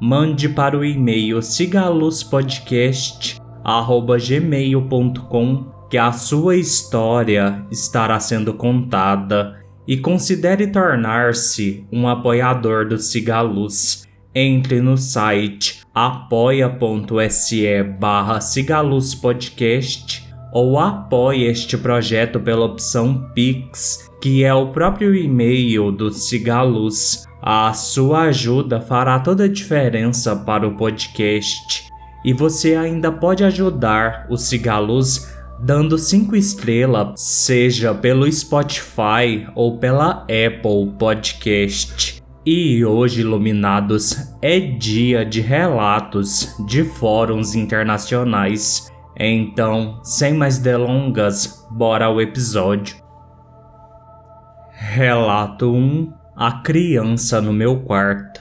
mande para o e-mail cigaluzpodcast@gmail.com que a sua história estará sendo contada e considere tornar-se um apoiador do Cigaluz. Entre no site apoia.se barra Cigaluzpodcast ou apoie este projeto pela opção Pix, que é o próprio e-mail do Cigaluz a sua ajuda fará toda a diferença para o podcast. E você ainda pode ajudar o Cigaluz dando 5 estrelas, seja pelo Spotify ou pela Apple Podcast. E hoje, iluminados, é dia de relatos de fóruns internacionais. Então, sem mais delongas, bora ao episódio. Relato 1 a criança no meu quarto.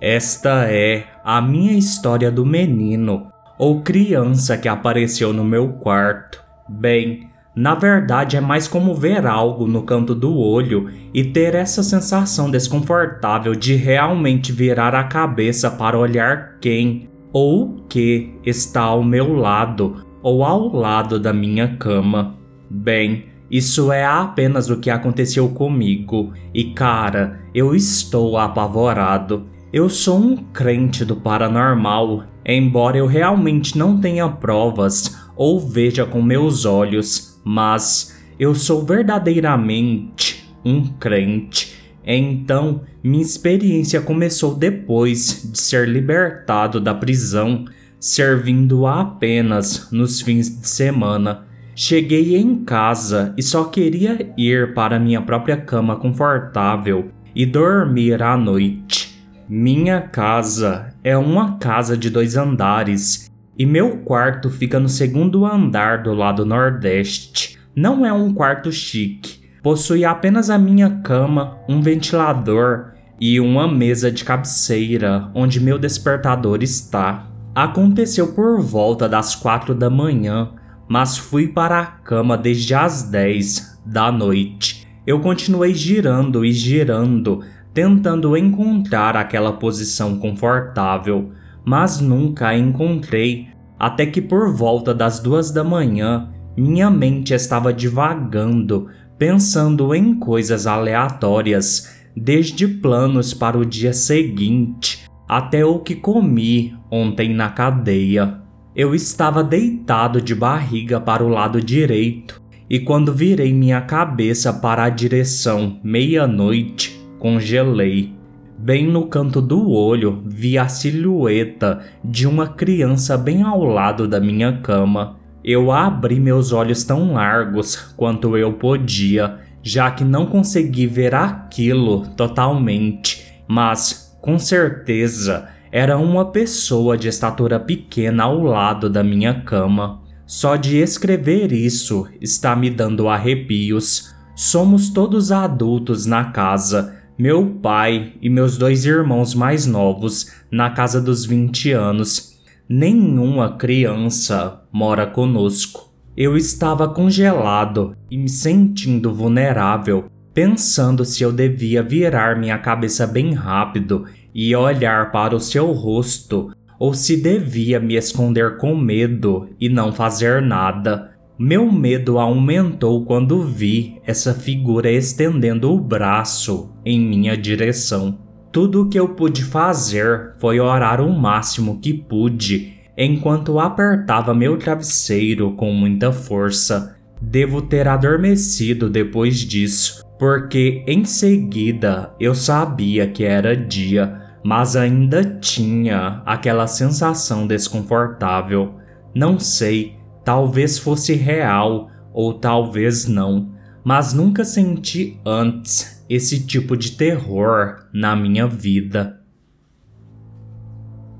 Esta é a minha história do menino ou criança que apareceu no meu quarto. Bem, na verdade é mais como ver algo no canto do olho e ter essa sensação desconfortável de realmente virar a cabeça para olhar quem ou o que está ao meu lado ou ao lado da minha cama. Bem, isso é apenas o que aconteceu comigo, e cara, eu estou apavorado. Eu sou um crente do paranormal, embora eu realmente não tenha provas ou veja com meus olhos, mas eu sou verdadeiramente um crente. Então, minha experiência começou depois de ser libertado da prisão, servindo apenas nos fins de semana. Cheguei em casa e só queria ir para minha própria cama confortável e dormir à noite. Minha casa é uma casa de dois andares e meu quarto fica no segundo andar do lado nordeste. Não é um quarto chique, possui apenas a minha cama, um ventilador e uma mesa de cabeceira onde meu despertador está. Aconteceu por volta das quatro da manhã mas fui para a cama desde as 10 da noite. Eu continuei girando e girando, tentando encontrar aquela posição confortável, mas nunca a encontrei, até que por volta das duas da manhã minha mente estava divagando, pensando em coisas aleatórias, desde planos para o dia seguinte até o que comi ontem na cadeia. Eu estava deitado de barriga para o lado direito e quando virei minha cabeça para a direção meia-noite, congelei. Bem no canto do olho vi a silhueta de uma criança bem ao lado da minha cama. Eu abri meus olhos tão largos quanto eu podia, já que não consegui ver aquilo totalmente, mas com certeza era uma pessoa de estatura pequena ao lado da minha cama. Só de escrever isso está me dando arrepios. Somos todos adultos na casa. Meu pai e meus dois irmãos mais novos, na casa dos 20 anos. Nenhuma criança mora conosco. Eu estava congelado e me sentindo vulnerável, pensando se eu devia virar minha cabeça bem rápido e olhar para o seu rosto, ou se devia me esconder com medo e não fazer nada. Meu medo aumentou quando vi essa figura estendendo o braço em minha direção. Tudo o que eu pude fazer foi orar o máximo que pude enquanto apertava meu travesseiro com muita força. Devo ter adormecido depois disso, porque em seguida eu sabia que era dia mas ainda tinha aquela sensação desconfortável. Não sei, talvez fosse real ou talvez não, mas nunca senti antes esse tipo de terror na minha vida.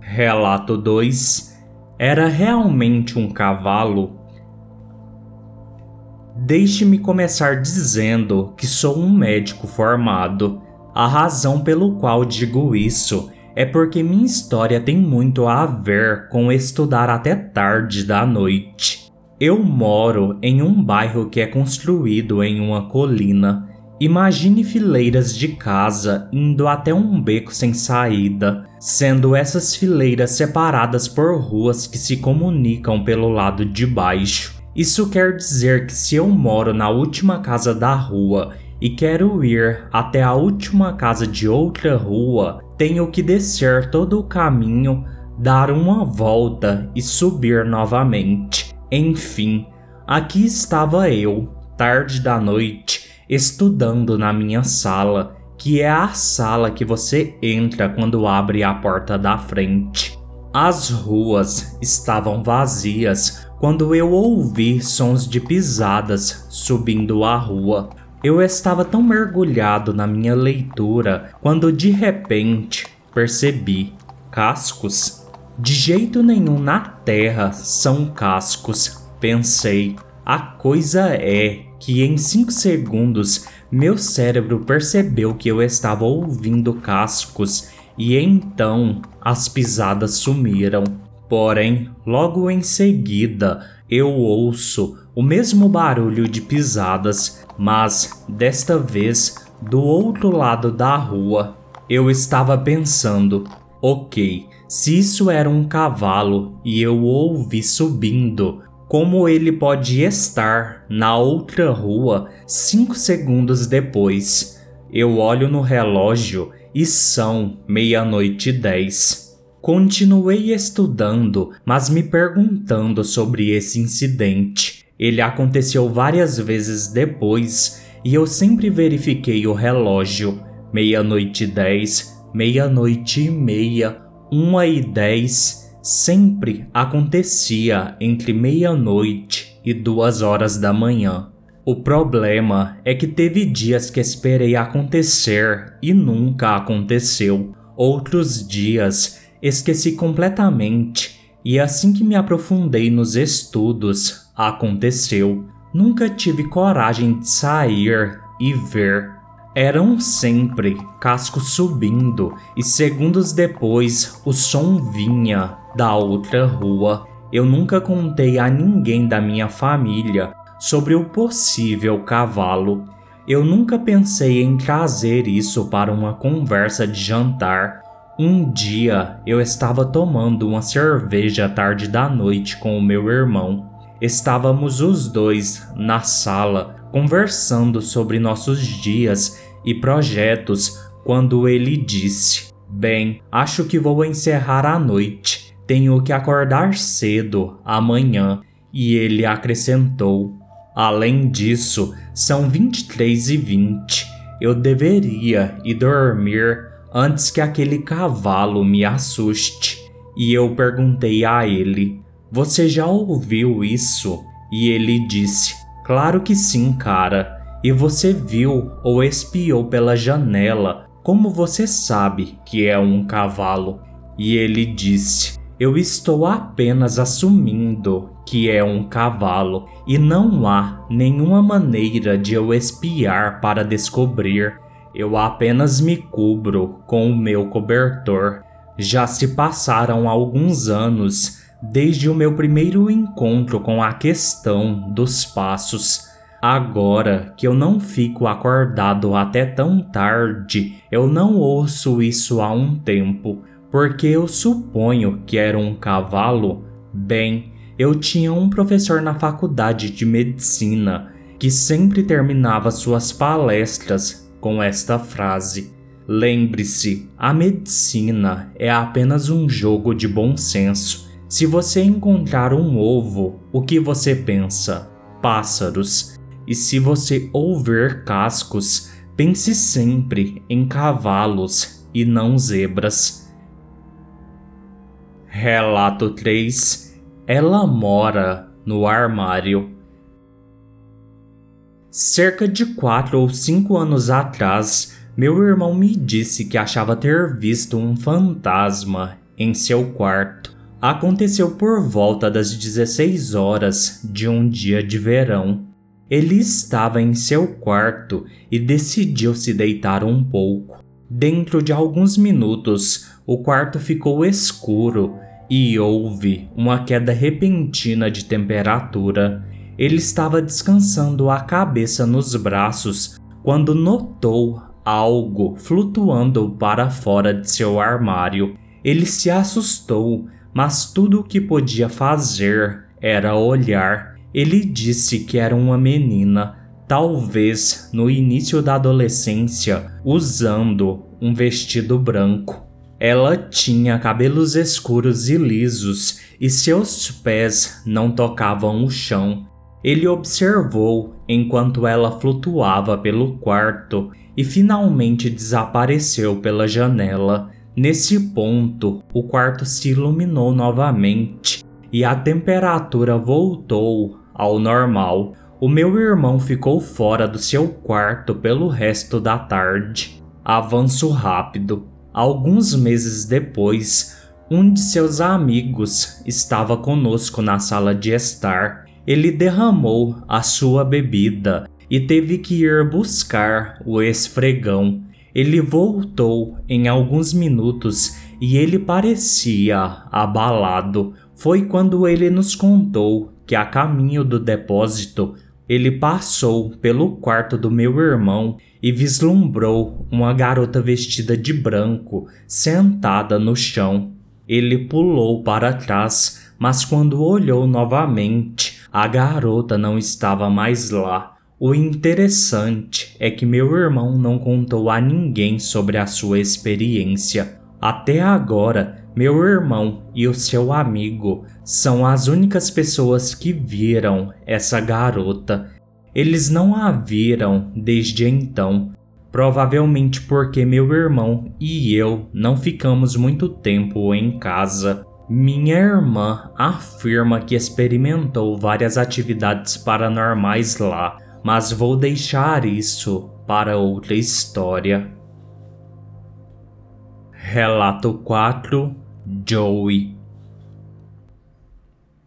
Relato 2 Era realmente um cavalo? Deixe-me começar dizendo que sou um médico formado. A razão pelo qual digo isso é porque minha história tem muito a ver com estudar até tarde da noite. Eu moro em um bairro que é construído em uma colina. Imagine fileiras de casa indo até um beco sem saída, sendo essas fileiras separadas por ruas que se comunicam pelo lado de baixo. Isso quer dizer que se eu moro na última casa da rua e quero ir até a última casa de outra rua, tenho que descer todo o caminho, dar uma volta e subir novamente. Enfim, aqui estava eu, tarde da noite, estudando na minha sala, que é a sala que você entra quando abre a porta da frente. As ruas estavam vazias quando eu ouvi sons de pisadas subindo a rua. Eu estava tão mergulhado na minha leitura quando de repente percebi cascos. De jeito nenhum na terra são cascos, pensei. A coisa é que em cinco segundos meu cérebro percebeu que eu estava ouvindo cascos e então as pisadas sumiram. Porém, logo em seguida eu ouço o mesmo barulho de pisadas, mas desta vez do outro lado da rua. Eu estava pensando, ok, se isso era um cavalo e eu o ouvi subindo, como ele pode estar na outra rua cinco segundos depois? Eu olho no relógio e são meia-noite e dez. Continuei estudando, mas me perguntando sobre esse incidente. Ele aconteceu várias vezes depois e eu sempre verifiquei o relógio. Meia-noite dez, meia-noite e meia, uma e dez. Sempre acontecia entre meia-noite e duas horas da manhã. O problema é que teve dias que esperei acontecer e nunca aconteceu. Outros dias esqueci completamente, e assim que me aprofundei nos estudos, aconteceu. Nunca tive coragem de sair e ver. Eram sempre cascos subindo, e segundos depois o som vinha da outra rua. Eu nunca contei a ninguém da minha família sobre o possível cavalo. Eu nunca pensei em trazer isso para uma conversa de jantar, um dia eu estava tomando uma cerveja tarde da noite com o meu irmão. Estávamos os dois na sala conversando sobre nossos dias e projetos quando ele disse: Bem, acho que vou encerrar a noite. Tenho que acordar cedo amanhã. E ele acrescentou: Além disso, são 23 e 20. Eu deveria ir dormir antes que aquele cavalo me assuste. E eu perguntei a ele: Você já ouviu isso? E ele disse: Claro que sim, cara. E você viu ou espiou pela janela? Como você sabe que é um cavalo? E ele disse: Eu estou apenas assumindo que é um cavalo e não há nenhuma maneira de eu espiar para descobrir eu apenas me cubro com o meu cobertor. Já se passaram alguns anos desde o meu primeiro encontro com a questão dos passos. Agora que eu não fico acordado até tão tarde, eu não ouço isso há um tempo, porque eu suponho que era um cavalo. Bem, eu tinha um professor na faculdade de medicina que sempre terminava suas palestras com esta frase: Lembre-se, a medicina é apenas um jogo de bom senso. Se você encontrar um ovo, o que você pensa? Pássaros. E se você ouvir cascos, pense sempre em cavalos e não zebras. Relato 3 Ela mora no armário. Cerca de quatro ou cinco anos atrás, meu irmão me disse que achava ter visto um fantasma em seu quarto. Aconteceu por volta das 16 horas de um dia de verão. Ele estava em seu quarto e decidiu se deitar um pouco. Dentro de alguns minutos, o quarto ficou escuro e houve uma queda repentina de temperatura. Ele estava descansando a cabeça nos braços quando notou algo flutuando para fora de seu armário. Ele se assustou, mas tudo o que podia fazer era olhar. Ele disse que era uma menina, talvez no início da adolescência, usando um vestido branco. Ela tinha cabelos escuros e lisos e seus pés não tocavam o chão. Ele observou enquanto ela flutuava pelo quarto e finalmente desapareceu pela janela. Nesse ponto, o quarto se iluminou novamente e a temperatura voltou ao normal. O meu irmão ficou fora do seu quarto pelo resto da tarde. Avanço rápido. Alguns meses depois, um de seus amigos estava conosco na sala de estar. Ele derramou a sua bebida e teve que ir buscar o esfregão. Ele voltou em alguns minutos e ele parecia abalado. Foi quando ele nos contou que, a caminho do depósito, ele passou pelo quarto do meu irmão e vislumbrou uma garota vestida de branco sentada no chão. Ele pulou para trás, mas quando olhou novamente, a garota não estava mais lá. O interessante é que meu irmão não contou a ninguém sobre a sua experiência. Até agora, meu irmão e o seu amigo são as únicas pessoas que viram essa garota eles não a viram desde então, provavelmente porque meu irmão e eu não ficamos muito tempo em casa. Minha irmã afirma que experimentou várias atividades paranormais lá, mas vou deixar isso para outra história. Relato 4 Joey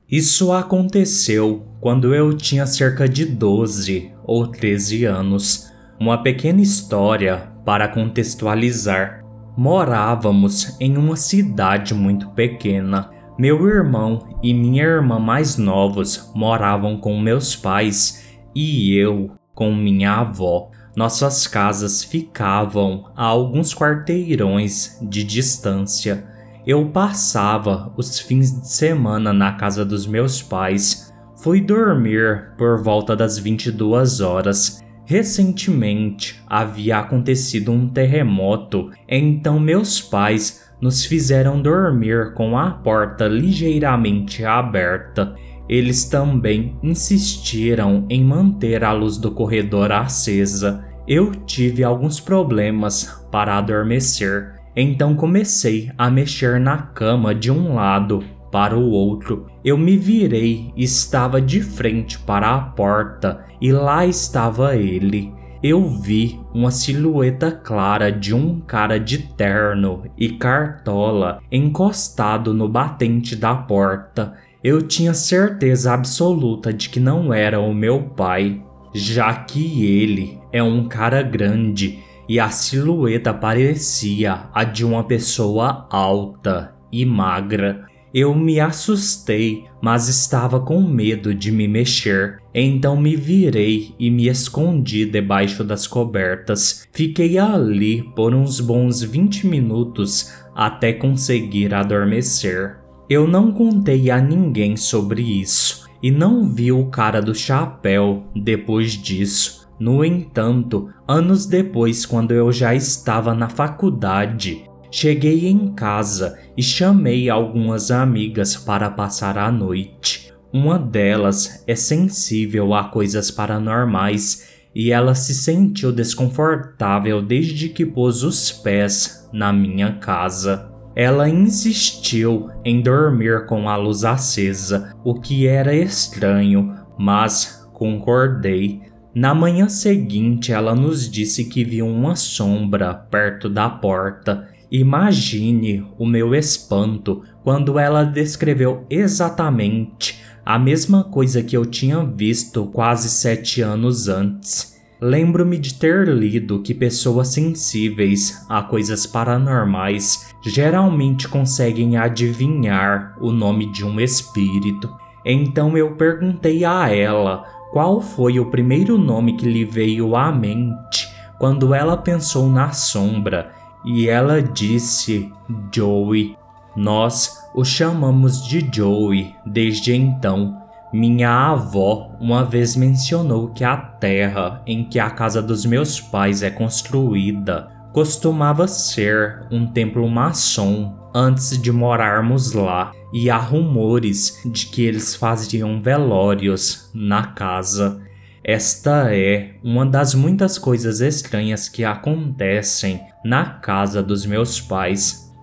Isso aconteceu quando eu tinha cerca de 12 ou 13 anos. Uma pequena história para contextualizar. Morávamos em uma cidade muito pequena. Meu irmão e minha irmã mais novos moravam com meus pais e eu com minha avó. Nossas casas ficavam a alguns quarteirões de distância. Eu passava os fins de semana na casa dos meus pais Fui dormir por volta das 22 horas. Recentemente havia acontecido um terremoto, então meus pais nos fizeram dormir com a porta ligeiramente aberta. Eles também insistiram em manter a luz do corredor acesa. Eu tive alguns problemas para adormecer, então comecei a mexer na cama de um lado para o outro. Eu me virei e estava de frente para a porta, e lá estava ele. Eu vi uma silhueta clara de um cara de terno e cartola encostado no batente da porta. Eu tinha certeza absoluta de que não era o meu pai, já que ele é um cara grande e a silhueta parecia a de uma pessoa alta e magra. Eu me assustei, mas estava com medo de me mexer. Então me virei e me escondi debaixo das cobertas. Fiquei ali por uns bons 20 minutos até conseguir adormecer. Eu não contei a ninguém sobre isso e não vi o cara do chapéu depois disso. No entanto, anos depois, quando eu já estava na faculdade, Cheguei em casa e chamei algumas amigas para passar a noite. Uma delas é sensível a coisas paranormais e ela se sentiu desconfortável desde que pôs os pés na minha casa. Ela insistiu em dormir com a luz acesa, o que era estranho, mas concordei. Na manhã seguinte, ela nos disse que viu uma sombra perto da porta Imagine o meu espanto quando ela descreveu exatamente a mesma coisa que eu tinha visto quase sete anos antes. Lembro-me de ter lido que pessoas sensíveis a coisas paranormais geralmente conseguem adivinhar o nome de um espírito. Então eu perguntei a ela qual foi o primeiro nome que lhe veio à mente quando ela pensou na sombra, e ela disse Joey. Nós o chamamos de Joey desde então minha avó uma vez mencionou que a terra em que a casa dos meus pais é construída costumava ser um templo maçom antes de morarmos lá, e há rumores de que eles faziam velórios na casa. Esta é uma das muitas coisas estranhas que acontecem na casa dos meus pais.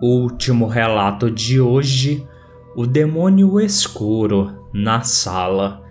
O último relato de hoje o demônio escuro na sala.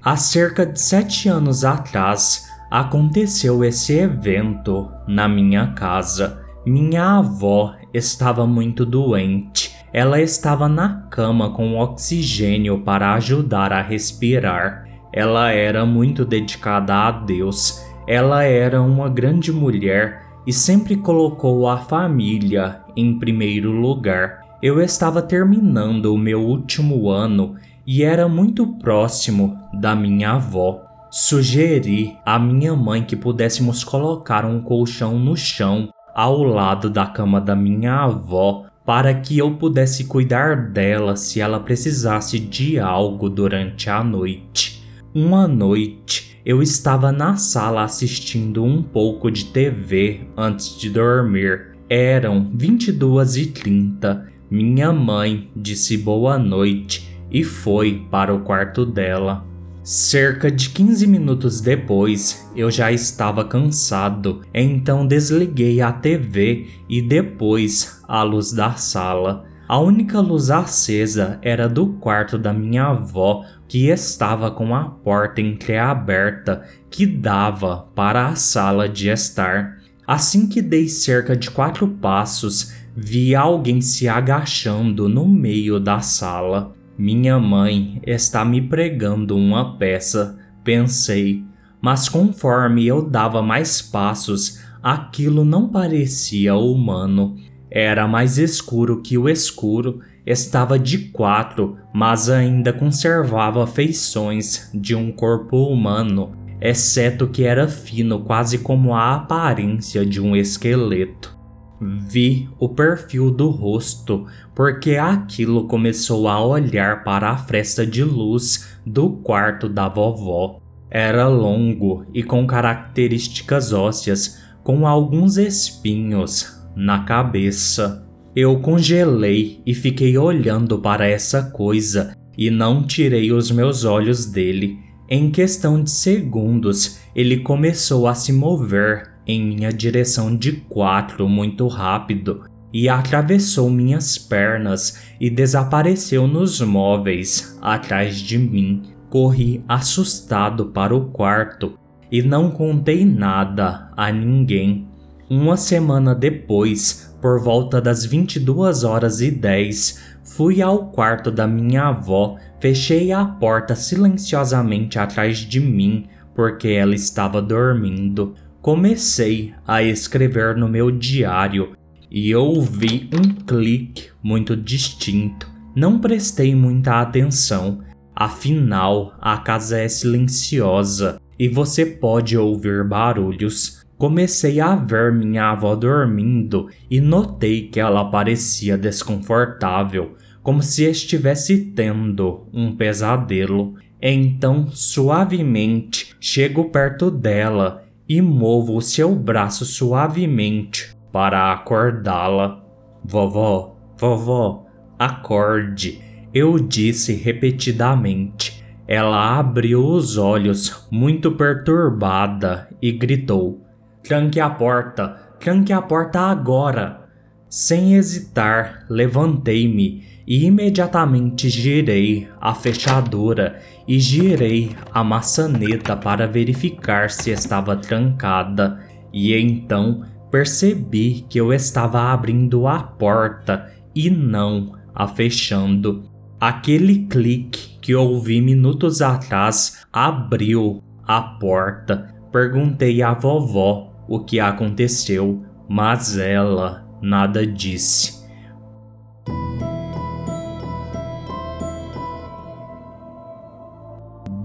Há cerca de sete anos atrás aconteceu esse evento na minha casa. Minha avó estava muito doente. Ela estava na cama com oxigênio para ajudar a respirar. Ela era muito dedicada a Deus. Ela era uma grande mulher e sempre colocou a família em primeiro lugar. Eu estava terminando o meu último ano e era muito próximo da minha avó. Sugeri à minha mãe que pudéssemos colocar um colchão no chão ao lado da cama da minha avó para que eu pudesse cuidar dela se ela precisasse de algo durante a noite. Uma noite eu estava na sala assistindo um pouco de TV antes de dormir. Eram 22 e 30 minha mãe disse boa noite e foi para o quarto dela. Cerca de 15 minutos depois, eu já estava cansado, então desliguei a TV e depois a luz da sala. A única luz acesa era do quarto da minha avó, que estava com a porta entreaberta que dava para a sala de estar. Assim que dei cerca de quatro passos, vi alguém se agachando no meio da sala. Minha mãe está me pregando uma peça, pensei, mas conforme eu dava mais passos, aquilo não parecia humano. Era mais escuro que o escuro, estava de quatro, mas ainda conservava feições de um corpo humano, exceto que era fino, quase como a aparência de um esqueleto. Vi o perfil do rosto, porque aquilo começou a olhar para a fresta de luz do quarto da vovó. Era longo e com características ósseas, com alguns espinhos na cabeça. Eu congelei e fiquei olhando para essa coisa e não tirei os meus olhos dele. Em questão de segundos, ele começou a se mover em minha direção de quatro muito rápido e atravessou minhas pernas e desapareceu nos móveis atrás de mim. Corri assustado para o quarto e não contei nada a ninguém. Uma semana depois, por volta das 22 horas e 10, fui ao quarto da minha avó, fechei a porta silenciosamente atrás de mim porque ela estava dormindo. Comecei a escrever no meu diário e ouvi um clique muito distinto. Não prestei muita atenção, afinal a casa é silenciosa e você pode ouvir barulhos. Comecei a ver minha avó dormindo e notei que ela parecia desconfortável, como se estivesse tendo um pesadelo. Então, suavemente, chego perto dela e movo o seu braço suavemente para acordá-la. Vovó, vovó, acorde, eu disse repetidamente. Ela abriu os olhos, muito perturbada, e gritou: Tranque a porta, tranque a porta agora! Sem hesitar, levantei-me e imediatamente girei a fechadura e girei a maçaneta para verificar se estava trancada. e então percebi que eu estava abrindo a porta e não a fechando. Aquele clique que ouvi minutos atrás abriu a porta. Perguntei à vovó o que aconteceu, mas ela nada disse.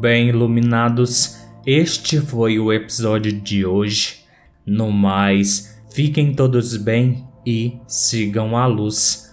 Bem iluminados, este foi o episódio de hoje. No mais, fiquem todos bem e sigam a luz.